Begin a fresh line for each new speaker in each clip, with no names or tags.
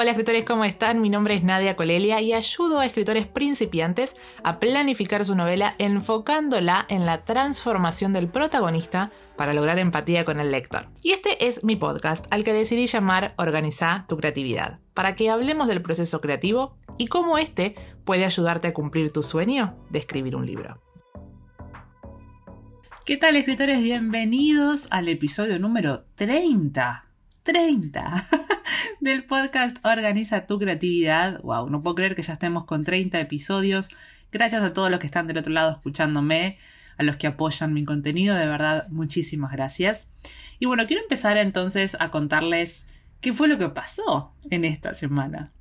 Hola escritores, ¿cómo están? Mi nombre es Nadia Colelia y ayudo a escritores principiantes a planificar su novela enfocándola en la transformación del protagonista para lograr empatía con el lector. Y este es mi podcast al que decidí llamar Organiza tu creatividad, para que hablemos del proceso creativo y cómo este puede ayudarte a cumplir tu sueño de escribir un libro. ¿Qué tal escritores? Bienvenidos al episodio número 30. 30 del podcast Organiza tu creatividad. Wow, no puedo creer que ya estemos con 30 episodios. Gracias a todos los que están del otro lado escuchándome, a los que apoyan mi contenido, de verdad, muchísimas gracias. Y bueno, quiero empezar entonces a contarles qué fue lo que pasó en esta semana.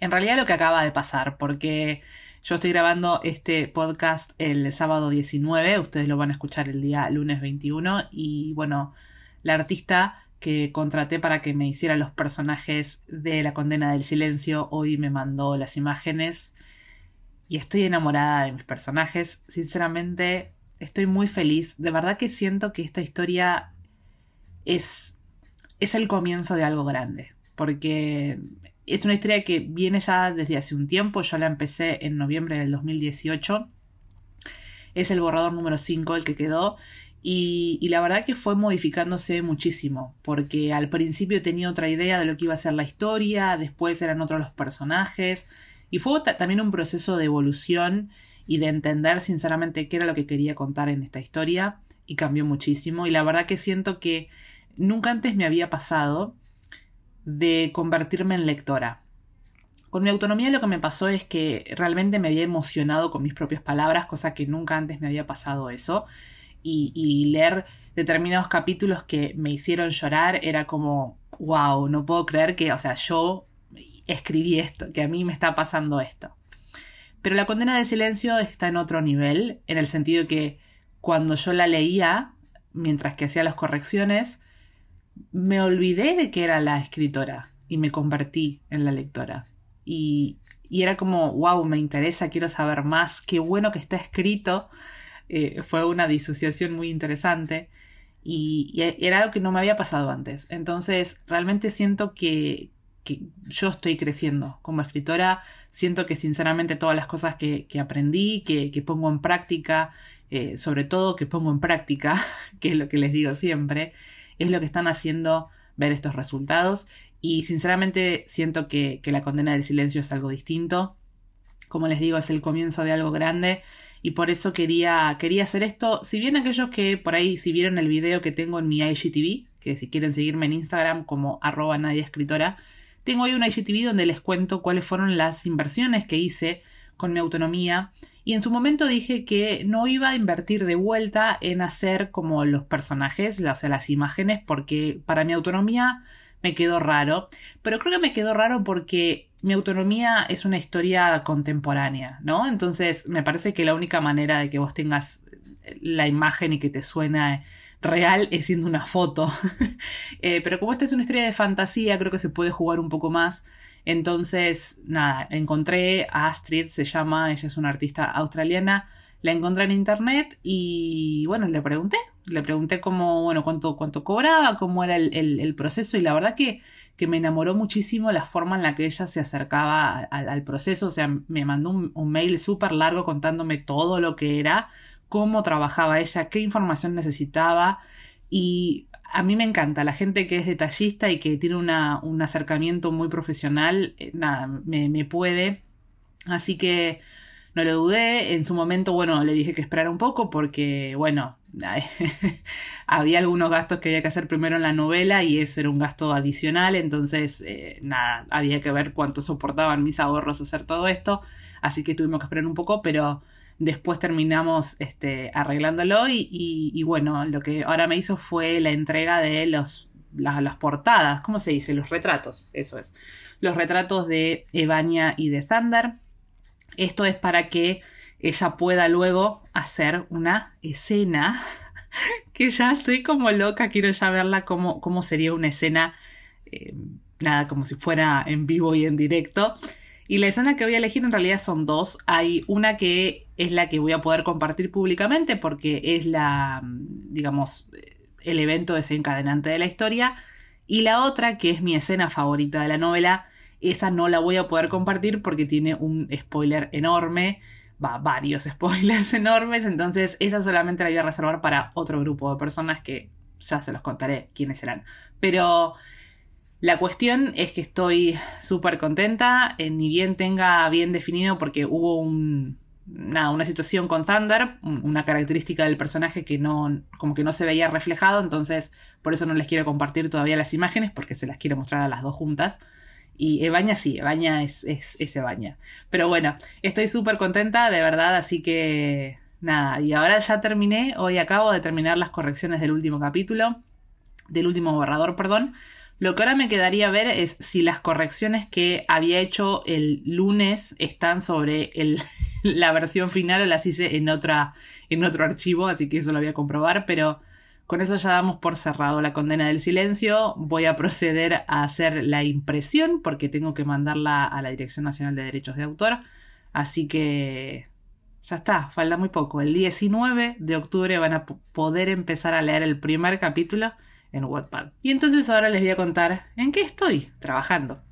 En realidad lo que acaba de pasar, porque yo estoy grabando este podcast el sábado 19, ustedes lo van a escuchar el día lunes 21 y bueno, la artista que contraté para que me hiciera los personajes de La condena del silencio hoy me mandó las imágenes y estoy enamorada de mis personajes, sinceramente estoy muy feliz, de verdad que siento que esta historia es es el comienzo de algo grande, porque es una historia que viene ya desde hace un tiempo, yo la empecé en noviembre del 2018. Es el borrador número 5 el que quedó y, la verdad que fue modificándose muchísimo, porque al principio tenía otra idea de lo que iba a ser la historia, después eran otros los personajes, y fue también un proceso de evolución y de entender sinceramente qué era lo que quería contar en esta historia, y cambió muchísimo, y la verdad que siento que nunca antes me había pasado de convertirme en lectora. Con mi autonomía lo que me pasó es que realmente me había emocionado con mis propias palabras, cosa que nunca antes me había pasado eso. Y, leer determinados capítulos que me hicieron llorar era como, wow, no puedo creer que, o sea, yo escribí esto, que a mí me está pasando esto. Pero la condena del silencio está en otro nivel, en el sentido que cuando yo la leía, mientras que hacía las correcciones, me olvidé de que era la escritora y me convertí en la lectora. Y, y era como, wow, me interesa, quiero saber más, qué bueno que está escrito. Eh, fue una disociación muy interesante y, era algo que no me había pasado antes. Entonces, realmente siento que, que yo estoy creciendo como escritora, siento que sinceramente todas las cosas que, que aprendí, que, que, pongo en práctica, eh, sobre todo que pongo en práctica, que es lo que les digo siempre, es lo que están haciendo ver estos resultados y sinceramente siento que, la condena del silencio es algo distinto. Como les digo, es el comienzo de algo grande y por eso quería, quería hacer esto. Si bien aquellos que por ahí, si vieron el video que tengo en mi IGTV, que si quieren seguirme en Instagram como arroba nadie escritora, tengo ahí un IGTV donde les cuento cuáles fueron las inversiones que hice con mi autonomía y en su momento dije que no iba a invertir de vuelta en hacer como los personajes, o sea, las imágenes, porque para mi autonomía me quedó raro. Pero creo que me quedó raro porque mi autonomía es una historia contemporánea, ¿no? Entonces me parece que la única manera de que vos tengas la imagen y que te suena real es siendo una foto. Eh, pero como esta es una historia de fantasía, creo que se puede jugar un poco más. Entonces, nada, encontré a Astrid, se llama, ella es una artista australiana, la encontré en internet y bueno, le pregunté, le pregunté cómo, bueno, cuánto, cuánto cobraba, cómo era el, proceso y la verdad que, que, me enamoró muchísimo la forma en la que ella se acercaba al, proceso, o sea, me mandó un, un mail súper largo contándome todo lo que era, cómo trabajaba ella, qué información necesitaba y a mí me encanta la gente que es detallista y que tiene un acercamiento muy profesional, eh, nada, me, puede. Así que no lo dudé. En su momento, bueno, le dije que esperara un poco porque, bueno, había algunos gastos que había que hacer primero en la novela y eso era un gasto adicional. Entonces, eh, nada, había que ver cuánto soportaban mis ahorros hacer todo esto. Así que tuvimos que esperar un poco, pero Después terminamos este, arreglándolo y, bueno, lo que ahora me hizo fue la entrega de los, las, portadas, ¿cómo se dice? Los retratos, eso es. Los retratos de Evania y de Thunder. Esto es para que ella pueda luego hacer una escena que ya estoy como loca, quiero ya verla como, cómo sería una escena, eh, nada, como si fuera en vivo y en directo. Y la escena que voy a elegir en realidad son dos. Hay una que es la que voy a poder compartir públicamente porque es la, digamos, el evento desencadenante de la historia. Y la otra, que es mi escena favorita de la novela, esa no la voy a poder compartir porque tiene un spoiler enorme, va, varios spoilers enormes, entonces esa solamente la voy a reservar para otro grupo de personas que ya se los contaré quiénes serán. Pero la cuestión es que estoy súper contenta, eh, ni bien tenga bien definido porque hubo un, nada, una situación con Thunder, una característica del personaje que no, como que no se veía reflejado, entonces por eso no les quiero compartir todavía las imágenes, porque se las quiero mostrar a las dos juntas. Y Ebaña sí, Ebaña es, es, es Ebaña. Pero bueno, estoy súper contenta, de verdad, así que nada, y ahora ya terminé, hoy acabo de terminar las correcciones del último capítulo, del último borrador, perdón. Lo que ahora me quedaría ver es si las correcciones que había hecho el lunes están sobre el, la versión final o las hice en, otra, en otro archivo, así que eso lo voy a comprobar, pero con eso ya damos por cerrado la condena del silencio. Voy a proceder a hacer la impresión porque tengo que mandarla a la Dirección Nacional de Derechos de Autor, así que ya está, falta muy poco. El 19 de octubre van a poder empezar a leer el primer capítulo en Wattpad. Y entonces ahora les voy a contar en qué estoy trabajando.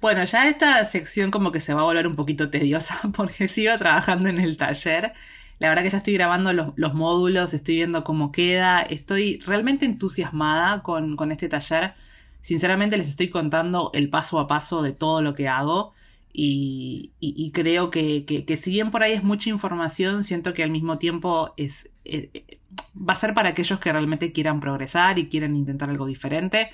Bueno, ya esta sección como que se va a volver un poquito tediosa porque sigo trabajando en el taller. La verdad que ya estoy grabando los, módulos, estoy viendo cómo queda, estoy realmente entusiasmada con, este taller. Sinceramente les estoy contando el paso a paso de todo lo que hago y, creo que, si bien por ahí es mucha información, siento que al mismo tiempo es, eh, va a ser para aquellos que realmente quieran progresar y quieran intentar algo diferente.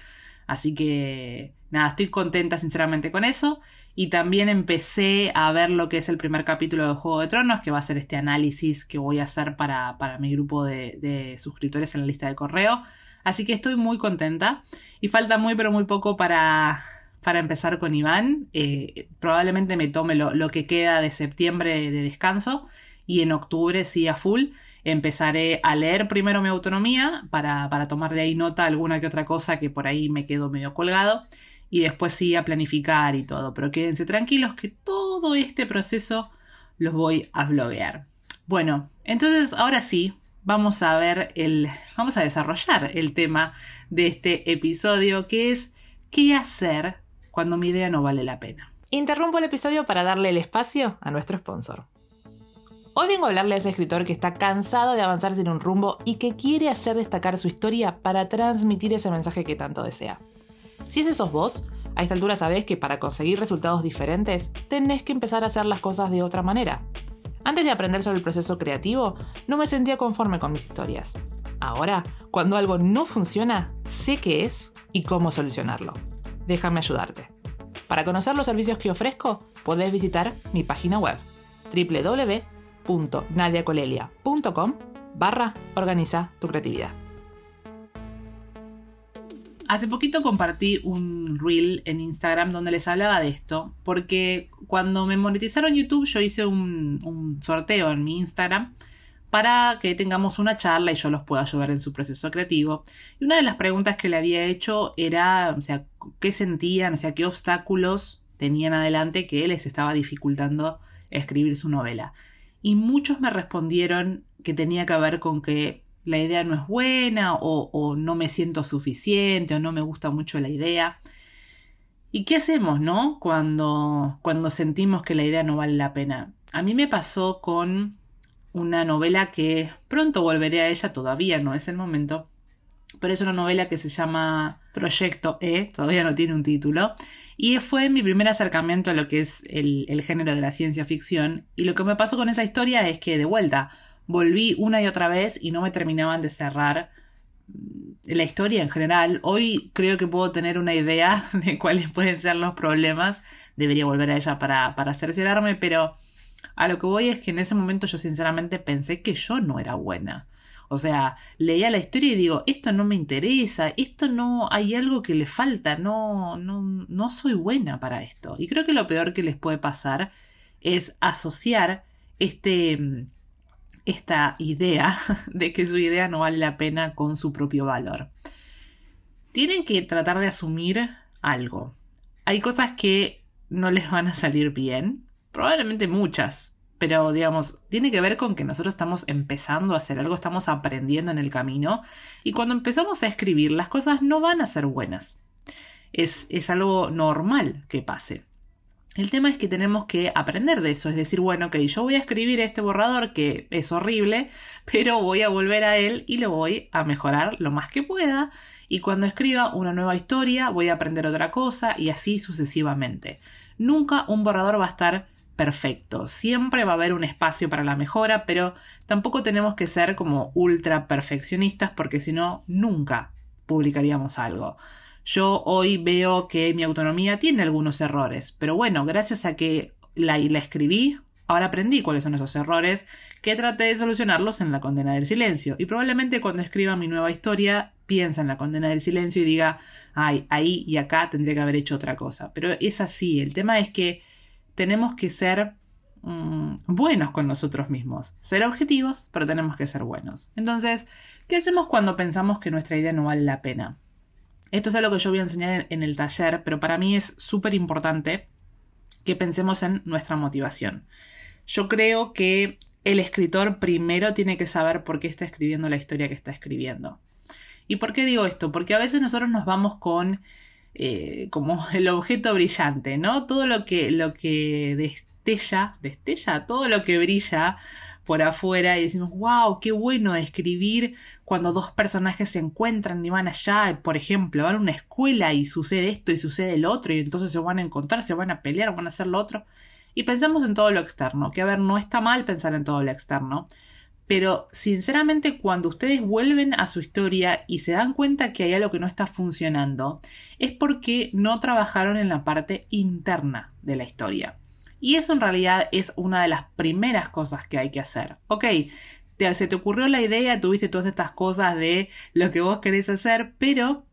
Así que nada, estoy contenta sinceramente con eso. Y también empecé a ver lo que es el primer capítulo de Juego de Tronos, que va a ser este análisis que voy a hacer para, mi grupo de, suscriptores en la lista de correo. Así que estoy muy contenta. Y falta muy pero muy poco para, para empezar con Iván. Eh, probablemente me tome lo, lo que queda de septiembre de descanso. Y en octubre sí a full empezaré a leer primero mi autonomía para, tomar de ahí nota alguna que otra cosa que por ahí me quedo medio colgado y después sí a planificar y todo. Pero quédense tranquilos que todo este proceso los voy a bloguear. Bueno, entonces ahora sí, vamos a ver el. vamos a desarrollar el tema de este episodio, que es qué hacer cuando mi idea no vale la pena.
Interrumpo el episodio para darle el espacio a nuestro sponsor. Hoy vengo a hablarle a ese escritor que está cansado de avanzar sin un rumbo y que quiere hacer destacar su historia para transmitir ese mensaje que tanto desea. Si ese sos vos, a esta altura sabés que para conseguir resultados diferentes tenés que empezar a hacer las cosas de otra manera. Antes de aprender sobre el proceso creativo, no me sentía conforme con mis historias. Ahora, cuando algo no funciona, sé qué es y cómo solucionarlo. Déjame ayudarte. Para conocer los servicios que ofrezco, podés visitar mi página web www www.nadiacolelia.com barra organiza tu creatividad.
Hace poquito compartí un reel en Instagram donde les hablaba de esto, porque cuando me monetizaron YouTube yo hice un, sorteo en mi Instagram para que tengamos una charla y yo los pueda ayudar en su proceso creativo. Y una de las preguntas que le había hecho era, o sea, qué sentían, o sea, qué obstáculos tenían adelante que les estaba dificultando escribir su novela y muchos me respondieron que tenía que ver con que la idea no es buena o, no me siento suficiente o no me gusta mucho la idea. ¿Y qué hacemos, no? Cuando, cuando sentimos que la idea no vale la pena. A mí me pasó con una novela que pronto volveré a ella, todavía no es el momento, pero es una novela que se llama Proyecto E, todavía no tiene un título, y fue mi primer acercamiento a lo que es el, género de la ciencia ficción. Y lo que me pasó con esa historia es que de vuelta volví una y otra vez y no me terminaban de cerrar mm, la historia en general. Hoy creo que puedo tener una idea de cuáles pueden ser los problemas. Debería volver a ella para, para cerciorarme, pero a lo que voy es que en ese momento yo sinceramente pensé que yo no era buena. O sea, leía la historia y digo, esto no me interesa, esto no, hay algo que le falta, no, no, no soy buena para esto. Y creo que lo peor que les puede pasar es asociar este, esta idea de que su idea no vale la pena con su propio valor. Tienen que tratar de asumir algo. Hay cosas que no les van a salir bien, probablemente muchas, pero digamos, tiene que ver con que nosotros estamos empezando a hacer algo, estamos aprendiendo en el camino y cuando empezamos a escribir las cosas no van a ser buenas. Es, es algo normal que pase. El tema es que tenemos que aprender de eso, es decir, bueno, ok, yo voy a escribir este borrador que es horrible, pero voy a volver a él y lo voy a mejorar lo más que pueda y cuando escriba una nueva historia voy a aprender otra cosa y así sucesivamente. Nunca un borrador va a estar perfecto, siempre va a haber un espacio para la mejora, pero tampoco tenemos que ser como ultra perfeccionistas porque si no, nunca publicaríamos algo. Yo hoy veo que mi autonomía tiene algunos errores, pero bueno, gracias a que la, escribí, ahora aprendí cuáles son esos errores, que traté de solucionarlos en la condena del silencio. Y probablemente cuando escriba mi nueva historia, piensa en la condena del silencio y diga, ay, ahí y acá tendría que haber hecho otra cosa. Pero es así, el tema es que tenemos que ser mm, buenos con nosotros mismos. Ser objetivos, pero tenemos que ser buenos. Entonces, ¿qué hacemos cuando pensamos que nuestra idea no vale la pena? Esto es algo que yo voy a enseñar en, el taller, pero para mí es súper importante que pensemos en nuestra motivación. Yo creo que el escritor primero tiene que saber por qué está escribiendo la historia que está escribiendo. ¿Y por qué digo esto? Porque a veces nosotros nos vamos con eh, como el objeto brillante, ¿no? Todo lo que, lo que destella, destella, todo lo que brilla por afuera y decimos, wow, qué bueno escribir cuando dos personajes se encuentran y van allá, por ejemplo, van a una escuela y sucede esto y sucede lo otro y entonces se van a encontrar, se van a pelear, van a hacer lo otro. Y pensamos en todo lo externo, que a ver, no está mal pensar en todo lo externo, pero sinceramente cuando ustedes vuelven a su historia y se dan cuenta que hay algo que no está funcionando, es porque no trabajaron en la parte interna de la historia. Y eso en realidad es una de las primeras cosas que hay que hacer. Ok, se te ocurrió la idea, tuviste todas estas cosas de lo que vos querés hacer, pero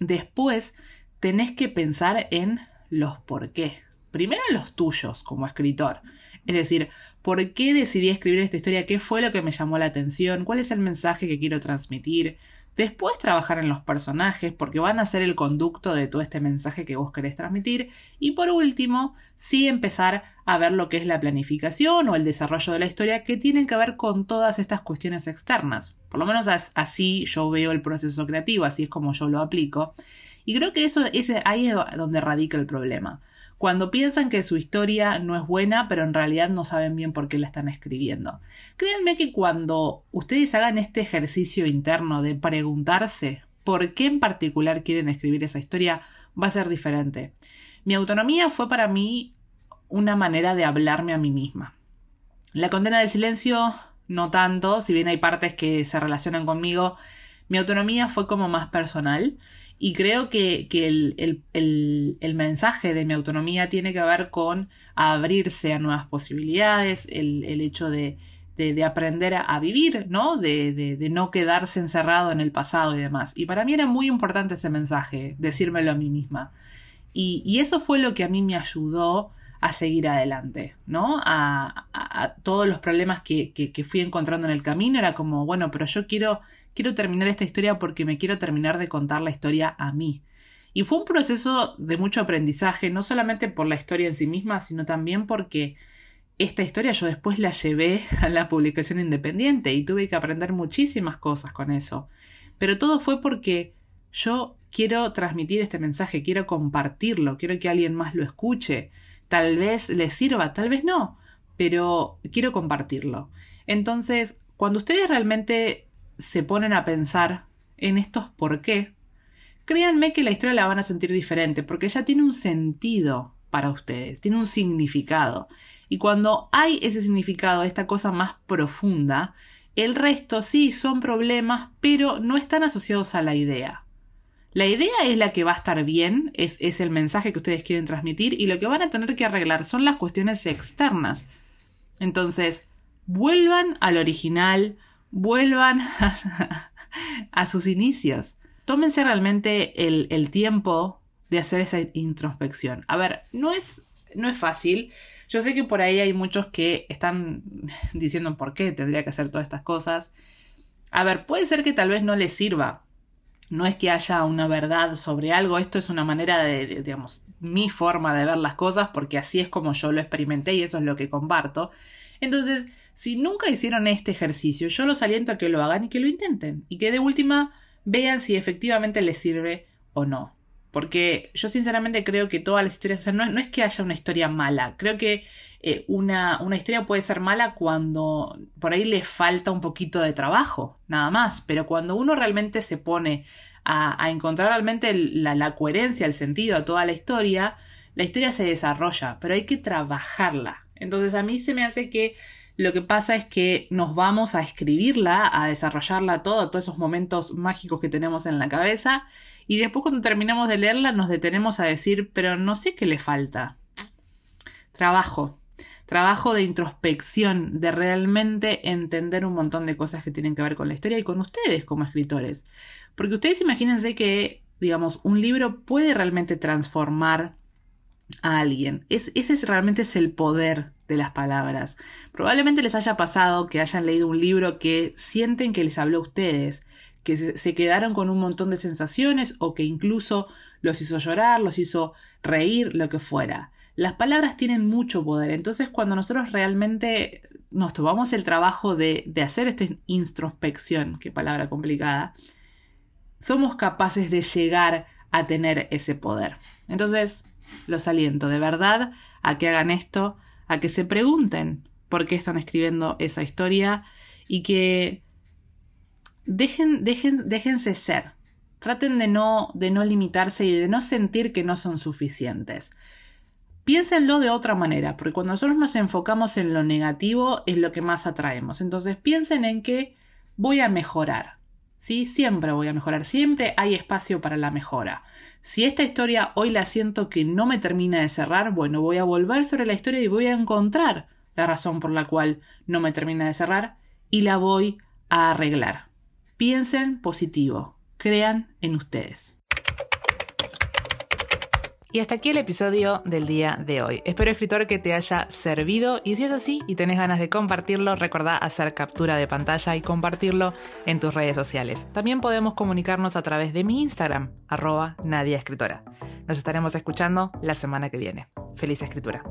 después tenés que pensar en los por qué. Primero los tuyos como escritor. Es decir, ¿por qué decidí escribir esta historia? ¿Qué fue lo que me llamó la atención? ¿Cuál es el mensaje que quiero transmitir? Después trabajar en los personajes porque van a ser el conducto de todo este mensaje que vos querés transmitir. Y por último, sí empezar a ver lo que es la planificación o el desarrollo de la historia que tienen que ver con todas estas cuestiones externas. Por lo menos así yo veo el proceso creativo, así es como yo lo aplico. Y creo que eso ahí es donde radica el problema cuando piensan que su historia no es buena, pero en realidad no saben bien por qué la están escribiendo. Créanme que cuando ustedes hagan este ejercicio interno de preguntarse por qué en particular quieren escribir esa historia, va a ser diferente. Mi autonomía fue para mí una manera de hablarme a mí misma. La condena del silencio, no tanto, si bien hay partes que se relacionan conmigo, mi autonomía fue como más personal y creo que, el, mensaje de mi autonomía tiene que ver con abrirse a nuevas posibilidades, el, hecho de, aprender a, vivir, ¿no? De, no quedarse encerrado en el pasado y demás. Y para mí era muy importante ese mensaje, decírmelo a mí misma. Y, eso fue lo que a mí me ayudó a seguir adelante, ¿no? A, todos los problemas que, que, fui encontrando en el camino. Era como, bueno, pero yo quiero quiero terminar esta historia porque me quiero terminar de contar la historia a mí. Y fue un proceso de mucho aprendizaje, no solamente por la historia en sí misma, sino también porque esta historia yo después la llevé a la publicación independiente y tuve que aprender muchísimas cosas con eso. Pero todo fue porque yo quiero transmitir este mensaje, quiero compartirlo, quiero que alguien más lo escuche. Tal vez le sirva, tal vez no, pero quiero compartirlo. Entonces, cuando ustedes realmente se ponen a pensar en estos por qué, créanme que la historia la van a sentir diferente, porque ya tiene un sentido para ustedes, tiene un significado. Y cuando hay ese significado, esta cosa más profunda, el resto sí son problemas, pero no están asociados a la idea. La idea es la que va a estar bien, es, es, el mensaje que ustedes quieren transmitir y lo que van a tener que arreglar son las cuestiones externas. Entonces, vuelvan al original, vuelvan a, sus inicios. Tómense realmente el, tiempo de hacer esa introspección. A ver, no es, no es fácil. Yo sé que por ahí hay muchos que están diciendo por qué tendría que hacer todas estas cosas. A ver, puede ser que tal vez no les sirva. No es que haya una verdad sobre algo, esto es una manera de, digamos, mi forma de ver las cosas, porque así es como yo lo experimenté y eso es lo que comparto. Entonces, si nunca hicieron este ejercicio, yo los aliento a que lo hagan y que lo intenten. Y que de última vean si efectivamente les sirve o no. Porque yo sinceramente creo que todas las historias, no, no, es que haya una historia mala, creo que eh, una, una, historia puede ser mala cuando por ahí le falta un poquito de trabajo, nada más, pero cuando uno realmente se pone a, encontrar realmente la coherencia, el sentido a toda la historia, la historia se desarrolla, pero hay que trabajarla. Entonces a mí se me hace que lo que pasa es que nos vamos a escribirla, a desarrollarla todo, todos esos momentos mágicos que tenemos en la cabeza, y después cuando terminamos de leerla nos detenemos a decir, pero no sé qué le falta. Trabajo. Trabajo de introspección, de realmente entender un montón de cosas que tienen que ver con la historia y con ustedes como escritores. Porque ustedes imagínense que, digamos, un libro puede realmente transformar a alguien. Es, ese es, realmente es el poder de las palabras. Probablemente les haya pasado que hayan leído un libro que sienten que les habló a ustedes, que se, se, quedaron con un montón de sensaciones o que incluso los hizo llorar, los hizo reír, lo que fuera. Las palabras tienen mucho poder, entonces cuando nosotros realmente nos tomamos el trabajo de, de hacer esta introspección, qué palabra complicada, somos capaces de llegar a tener ese poder. Entonces, los aliento de verdad a que hagan esto, a que se pregunten por qué están escribiendo esa historia y que dejen, dejen, déjense ser. Traten de no, de no limitarse y de no sentir que no son suficientes. Piénsenlo de otra manera, porque cuando nosotros nos enfocamos en lo negativo es lo que más atraemos. Entonces piensen en que voy a mejorar. ¿Sí? Siempre voy a mejorar, siempre hay espacio para la mejora. Si esta historia hoy la siento que no me termina de cerrar, bueno, voy a volver sobre la historia y voy a encontrar la razón por la cual no me termina de cerrar y la voy a arreglar. Piensen positivo, crean en ustedes.
Y hasta aquí el episodio del día de hoy. Espero, escritor, que te haya servido y si es así y tenés ganas de compartirlo, recordá hacer captura de pantalla y compartirlo en tus redes sociales. También podemos comunicarnos a través de mi Instagram, arroba Nadia. Nos estaremos escuchando la semana que viene. Feliz escritura.